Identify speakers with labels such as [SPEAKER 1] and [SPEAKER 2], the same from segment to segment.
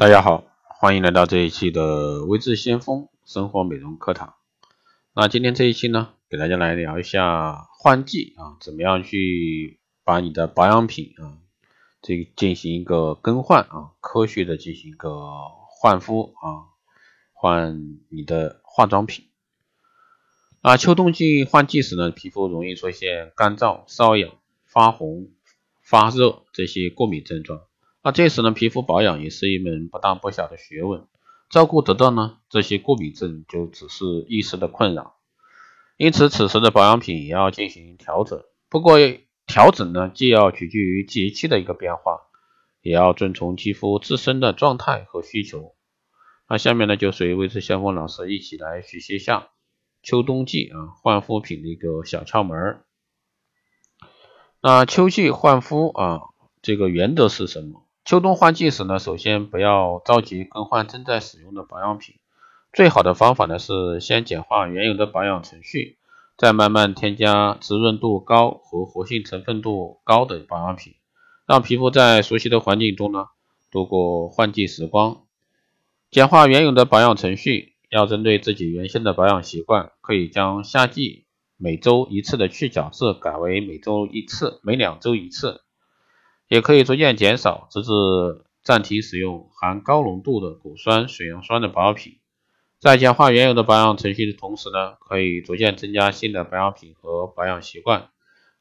[SPEAKER 1] 大家好，欢迎来到这一期的微智先锋生活美容课堂。那今天这一期呢，给大家来聊一下换季啊，怎么样去把你的保养品啊，这进行一个更换啊，科学的进行一个换肤啊，换你的化妆品。啊，秋冬季换季时呢，皮肤容易出现干燥、瘙痒、发红、发热这些过敏症状。那这时呢，皮肤保养也是一门不大不小的学问，照顾得当呢，这些过敏症就只是一时的困扰。因此，此时的保养品也要进行调整。不过，调整呢，既要取决于节气的一个变化，也要遵从肌肤自身的状态和需求。那下面呢，就随微智先锋老师一起来学习一下。秋冬季啊，换肤品的一个小窍门那秋季换肤啊，这个原则是什么？秋冬换季时呢，首先不要着急更换正在使用的保养品，最好的方法呢是先简化原有的保养程序，再慢慢添加滋润度高和活性成分度高的保养品，让皮肤在熟悉的环境中呢度过换季时光。简化原有的保养程序。要针对自己原先的保养习惯，可以将夏季每周一次的去角质改为每周一次、每两周一次，也可以逐渐减少，直至暂停使用含高浓度的果酸、水杨酸的保养品。在简化原有的保养程序的同时呢，可以逐渐增加新的保养品和保养习惯。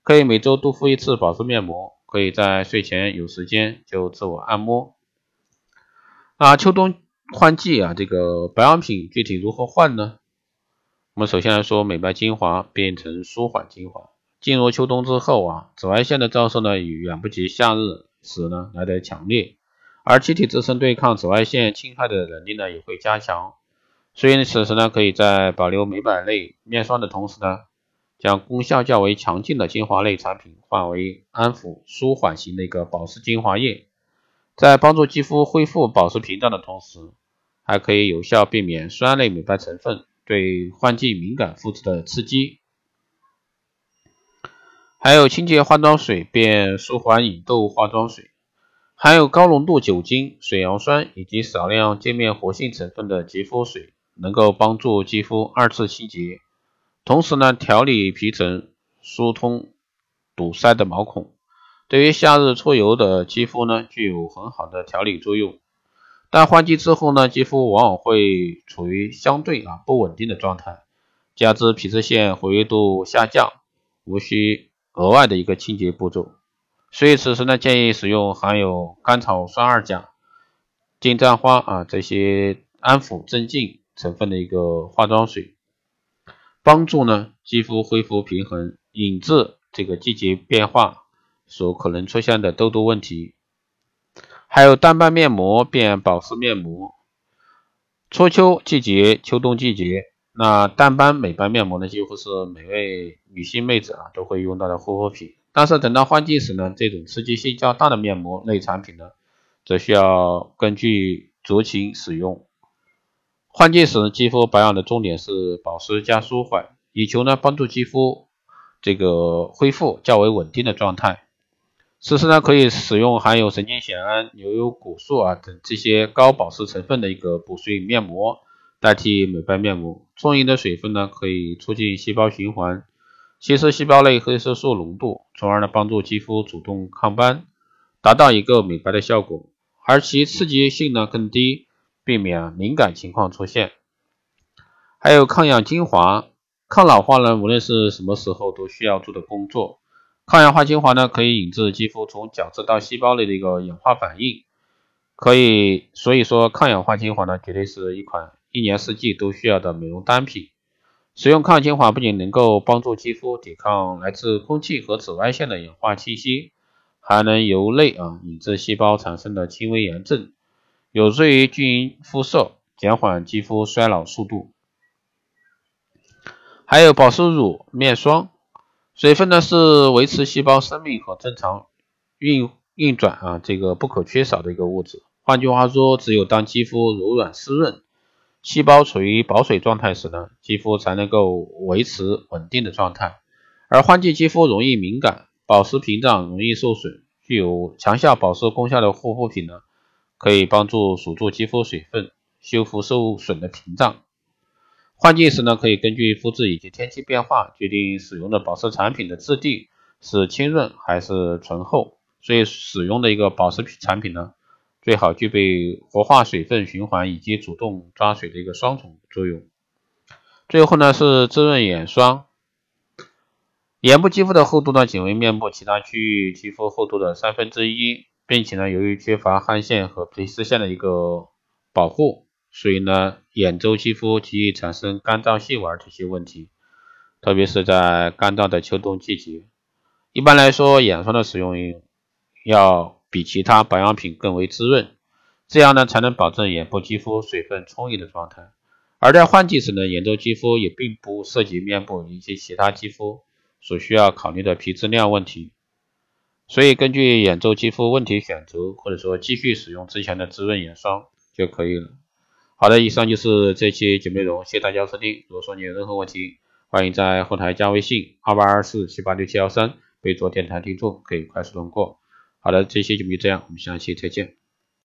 [SPEAKER 1] 可以每周多敷一次保湿面膜，可以在睡前有时间就自我按摩。啊，秋冬。换季啊，这个保养品具体如何换呢？我们首先来说，美白精华变成舒缓精华。进入秋冬之后啊，紫外线的照射呢也，远不及夏日时呢来的强烈，而机体自身对抗紫外线侵害的能力呢也会加强。所以此时呢，可以在保留美白类面霜的同时呢，将功效较为强劲的精华类产品换为安抚舒缓型的一个保湿精华液，在帮助肌肤恢复保湿屏障的同时。还可以有效避免酸类美白成分对换季敏感肤质的刺激。还有清洁化妆水变舒缓引痘化妆水，含有高浓度酒精、水杨酸以及少量界面活性成分的洁肤水，能够帮助肌肤二次清洁，同时呢调理皮层，疏通堵塞的毛孔。对于夏日出油的肌肤呢，具有很好的调理作用。但换季之后呢，肌肤往往会处于相对啊不稳定的状态，加之皮脂腺活跃度下降，无需额外的一个清洁步骤，所以此时呢，建议使用含有甘草酸二钾、金盏花啊这些安抚镇静成分的一个化妆水，帮助呢肌肤恢复平衡，引致这个季节变化所可能出现的痘痘问题。还有淡斑面膜变保湿面膜，初秋季节、秋冬季节，那淡斑美白面膜呢，几乎是每位女性妹子啊都会用到的护肤品。但是等到换季时呢，这种刺激性较大的面膜类产品呢，则需要根据酌情使用。换季时肌肤保养的重点是保湿加舒缓，以求呢帮助肌肤这个恢复较为稳定的状态。此时呢，可以使用含有神经酰胺、牛油果素啊等这些高保湿成分的一个补水面膜代替美白面膜。充盈的水分呢，可以促进细胞循环，稀释细胞内黑色素浓度，从而呢帮助肌肤主动抗斑，达到一个美白的效果。而其刺激性呢更低，避免敏感情况出现。还有抗氧精华、抗老化呢，无论是什么时候都需要做的工作。抗氧化精华呢，可以引致肌肤从角质到细胞内的一个氧化反应，可以，所以说抗氧化精华呢，绝对是一款一年四季都需要的美容单品。使用抗精华不仅能够帮助肌肤抵抗来自空气和紫外线的氧化气息，还能由内啊引致细胞产生的轻微炎症，有助于均匀肤色，减缓肌肤衰老速度。还有保湿乳、面霜。水分呢是维持细胞生命和正常运运转啊这个不可缺少的一个物质。换句话说，只有当肌肤柔软湿润，细胞处于保水状态时呢，肌肤才能够维持稳定的状态。而换季肌肤容易敏感，保湿屏障容易受损，具有强效保湿功效的护肤品呢，可以帮助锁住肌肤水分，修复受损的屏障。换季时呢，可以根据肤质以及天气变化，决定使用的保湿产品的质地是清润还是醇厚。所以使用的一个保湿产品呢，最好具备活化水分循环以及主动抓水的一个双重作用。最后呢是滋润眼霜。眼部肌肤的厚度呢，仅为面部其他区域肌肤厚度的三分之一，并且呢，由于缺乏汗腺和皮脂腺的一个保护，所以呢，眼周肌肤极易产生干燥、细纹这些问题，特别是在干燥的秋冬季节。一般来说，眼霜的使用要比其他保养品更为滋润，这样呢，才能保证眼部肌肤水分充裕的状态。而在换季时呢，眼周肌肤也并不涉及面部以及其他肌肤。所需要考虑的皮质量问题，所以根据眼周肌肤问题选择，或者说继续使用之前的滋润眼霜就可以了。好的，以上就是这期节目内容，谢谢大家收听。如果说你有任何问题，欢迎在后台加微信二八二四七八六七幺三，备注电台听众，可以快速通过。好的，这期就这样，我们下期再见。